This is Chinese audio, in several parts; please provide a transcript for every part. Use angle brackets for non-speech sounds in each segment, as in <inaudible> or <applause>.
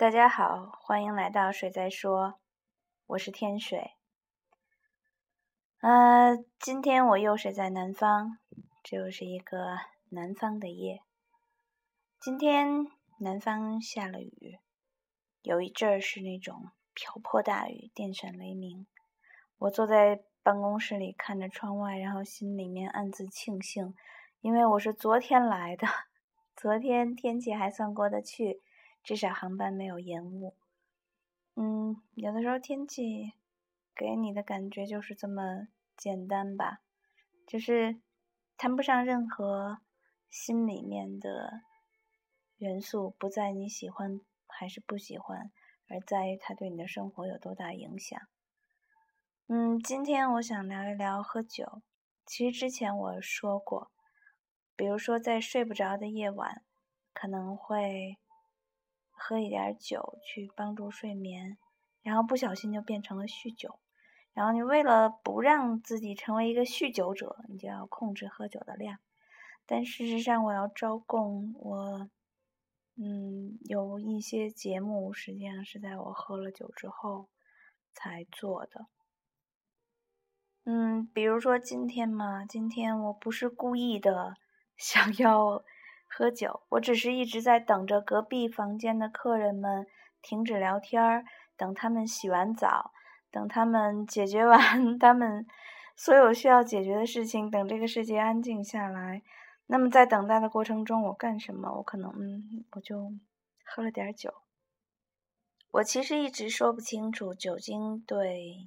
大家好，欢迎来到水在说，我是天水。呃，今天我又是在南方，这又是一个南方的夜。今天南方下了雨，有一阵儿是那种瓢泼大雨，电闪雷鸣。我坐在办公室里看着窗外，然后心里面暗自庆幸，因为我是昨天来的，<laughs> 昨天天气还算过得去。至少航班没有延误。嗯，有的时候天气给你的感觉就是这么简单吧，就是谈不上任何心里面的元素，不在你喜欢还是不喜欢，而在于它对你的生活有多大影响。嗯，今天我想聊一聊喝酒。其实之前我说过，比如说在睡不着的夜晚，可能会。喝一点酒去帮助睡眠，然后不小心就变成了酗酒。然后你为了不让自己成为一个酗酒者，你就要控制喝酒的量。但事实上，我要招供，我嗯有一些节目实际上是在我喝了酒之后才做的。嗯，比如说今天嘛，今天我不是故意的 <laughs> 想要。喝酒，我只是一直在等着隔壁房间的客人们停止聊天儿，等他们洗完澡，等他们解决完 <laughs> 他们所有需要解决的事情，等这个世界安静下来。那么在等待的过程中，我干什么？我可能，嗯，我就喝了点酒。我其实一直说不清楚酒精对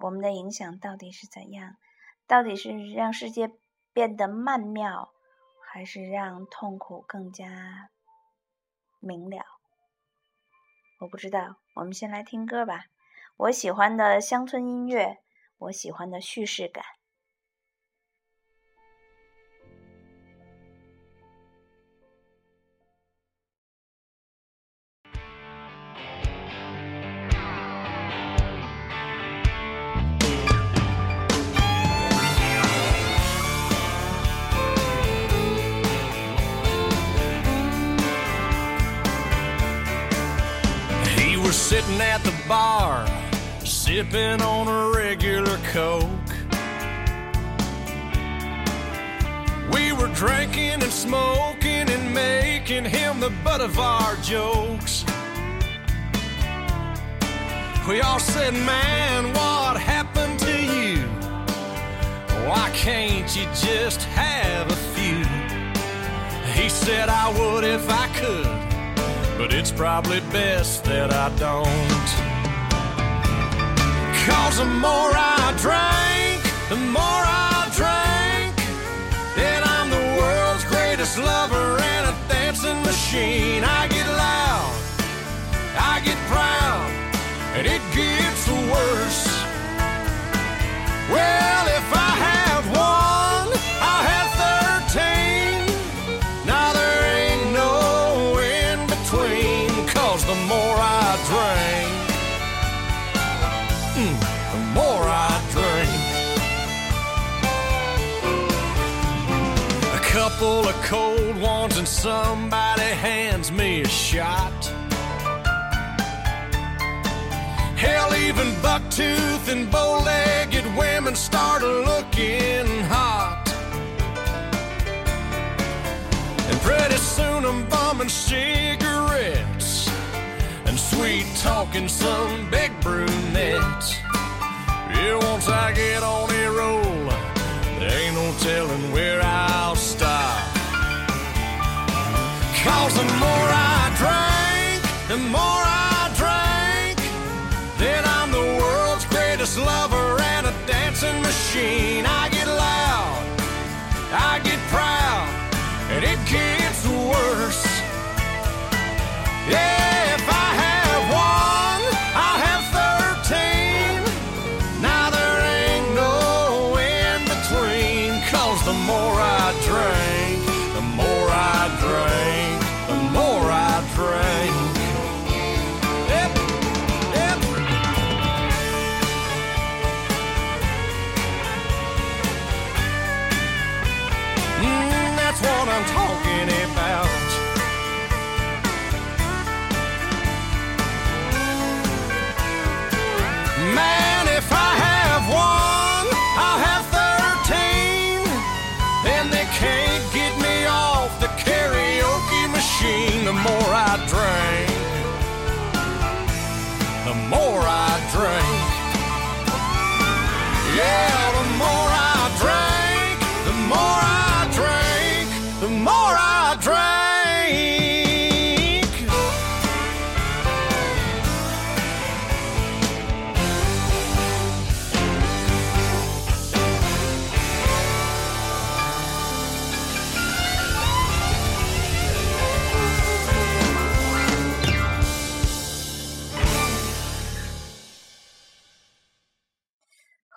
我们的影响到底是怎样，到底是让世界变得曼妙。还是让痛苦更加明了。我不知道，我们先来听歌吧。我喜欢的乡村音乐，我喜欢的叙事感。Sitting at the bar, sipping on a regular Coke. We were drinking and smoking and making him the butt of our jokes. We all said, Man, what happened to you? Why can't you just have a few? He said, I would if I could but it's probably best that I don't. Cause the more I drink, the more I drink, then I'm the world's greatest lover and a dancing machine. I get loud, I get proud, and it gets worse. Well, somebody hands me a shot. Hell, even bucktooth and bow-legged women start looking hot. And pretty soon I'm bumming cigarettes and sweet talking some big brunettes. Yeah, once I get on a roll, there ain't no telling where I'll stop. Cause the more I drink, the more I drink, then I'm the world's greatest lover and a dancing machine. I get loud, I get proud, and it gets worse. Yeah,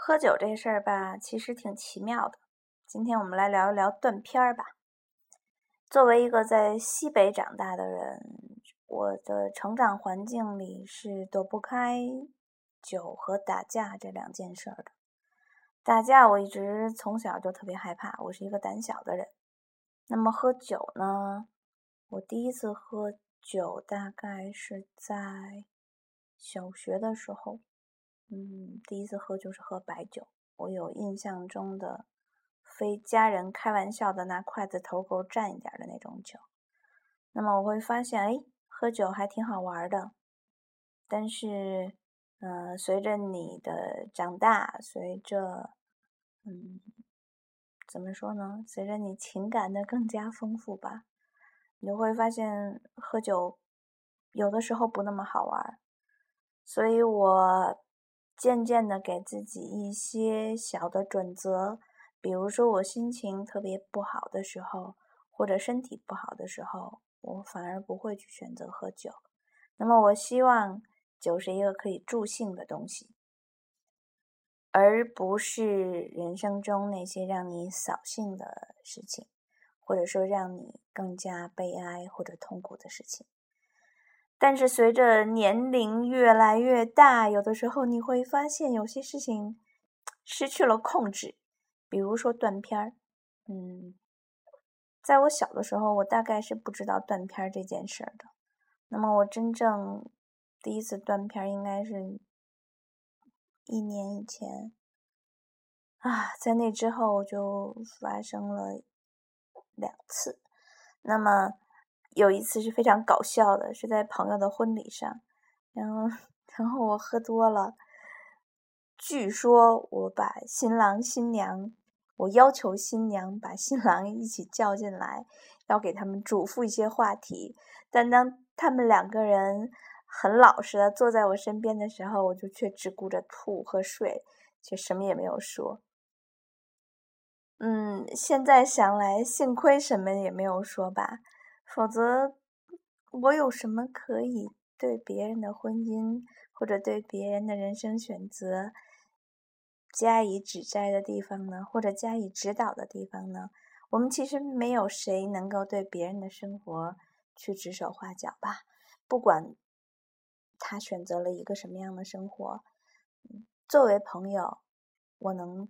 喝酒这事儿吧，其实挺奇妙的。今天我们来聊一聊断片儿吧。作为一个在西北长大的人，我的成长环境里是躲不开酒和打架这两件事儿的。打架我一直从小就特别害怕，我是一个胆小的人。那么喝酒呢？我第一次喝酒大概是在小学的时候。嗯，第一次喝就是喝白酒，我有印象中的，非家人开玩笑的拿筷子头够蘸一点的那种酒。那么我会发现，哎，喝酒还挺好玩的。但是，嗯，随着你的长大，随着，嗯，怎么说呢？随着你情感的更加丰富吧，你就会发现喝酒有的时候不那么好玩。所以我。渐渐的给自己一些小的准则，比如说我心情特别不好的时候，或者身体不好的时候，我反而不会去选择喝酒。那么我希望酒是一个可以助兴的东西，而不是人生中那些让你扫兴的事情，或者说让你更加悲哀或者痛苦的事情。但是随着年龄越来越大，有的时候你会发现有些事情失去了控制，比如说断片儿。嗯，在我小的时候，我大概是不知道断片儿这件事儿的。那么我真正第一次断片儿，应该是一年以前啊，在那之后就发生了两次。那么。有一次是非常搞笑的，是在朋友的婚礼上，然后，然后我喝多了。据说我把新郎新娘，我要求新娘把新郎一起叫进来，要给他们嘱咐一些话题。但当他们两个人很老实的坐在我身边的时候，我就却只顾着吐和睡，却什么也没有说。嗯，现在想来，幸亏什么也没有说吧。否则，我有什么可以对别人的婚姻或者对别人的人生选择加以指摘的地方呢？或者加以指导的地方呢？我们其实没有谁能够对别人的生活去指手画脚吧。不管他选择了一个什么样的生活，作为朋友，我能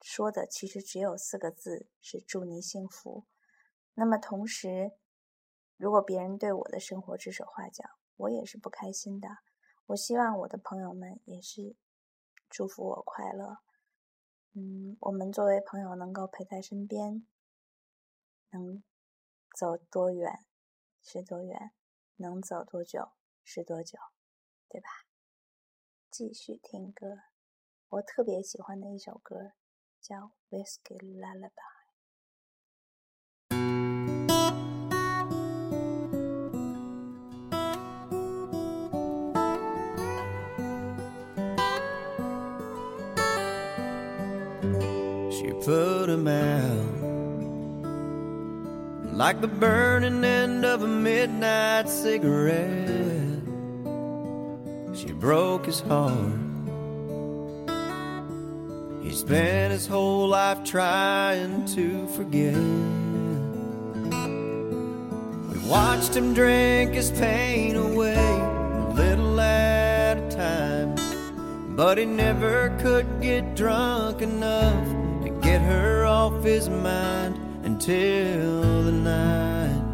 说的其实只有四个字：是祝你幸福。那么同时。如果别人对我的生活指手画脚，我也是不开心的。我希望我的朋友们也是祝福我快乐。嗯，我们作为朋友能够陪在身边，能走多远是多远，能走多久是多久，对吧？继续听歌，我特别喜欢的一首歌叫《Whiskey Lullaby》。Put him out like the burning end of a midnight cigarette. She broke his heart. He spent his whole life trying to forget. We watched him drink his pain away, a little at a time. But he never could get drunk enough get her off his mind until the night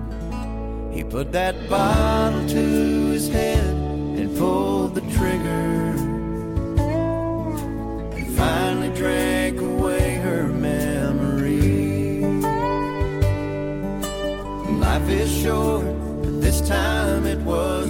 he put that bottle to his head and pulled the trigger and finally drank away her memory. Life is short, but this time it was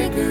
巡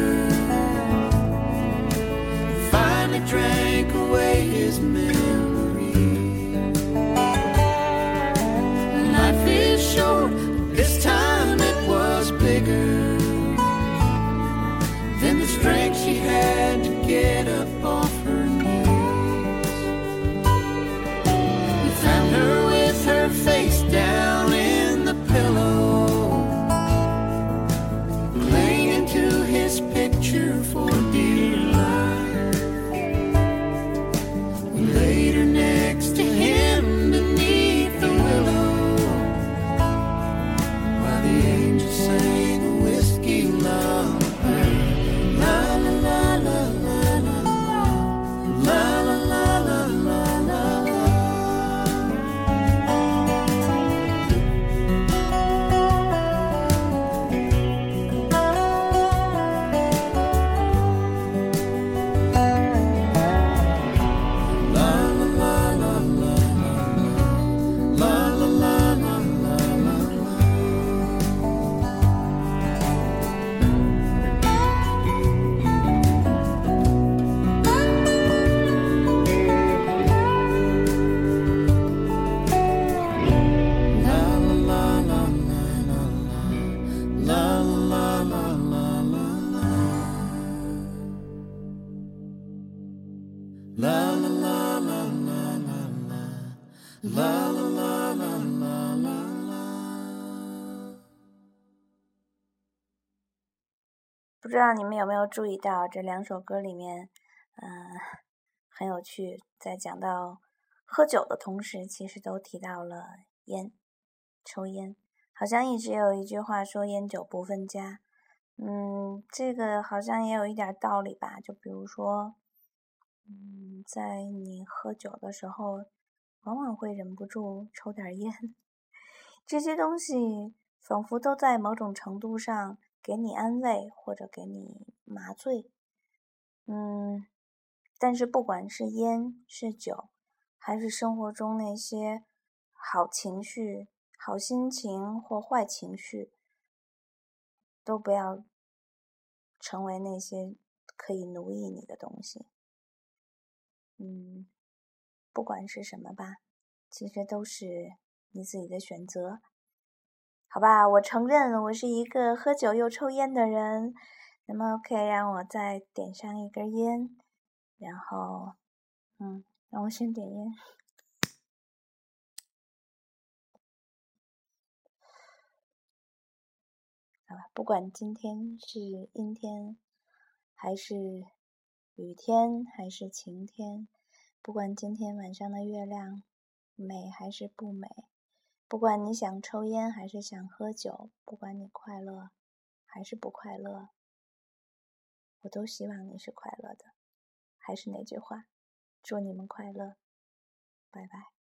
不知道你们有没有注意到这两首歌里面，嗯、很有趣，在讲到喝酒的同时，其实都提到了烟，抽烟，好像一直有一句话说“烟酒不分家”，嗯，这个好像也有一点道理吧。就比如说，嗯，在你喝酒的时候，往往会忍不住抽点烟，<laughs> 这些东西仿佛都在某种程度上给你安慰或者给你麻醉。嗯，但是不管是烟是酒，还是生活中那些好情绪、好心情或坏情绪，都不要成为那些可以奴役你的东西。嗯，不管是什么吧，其实都是你自己的选择。好吧，我承认我是一个喝酒又抽烟的人。那么可以让我再点上一根烟，然后，嗯，让我先点烟。好吧，不管今天是阴天，还是雨天，还是晴天，不管今天晚上的月亮美还是不美，不管你想抽烟还是想喝酒，不管你快乐还是不快乐，我都希望你是快乐的。还是那句话，祝你们快乐，拜拜。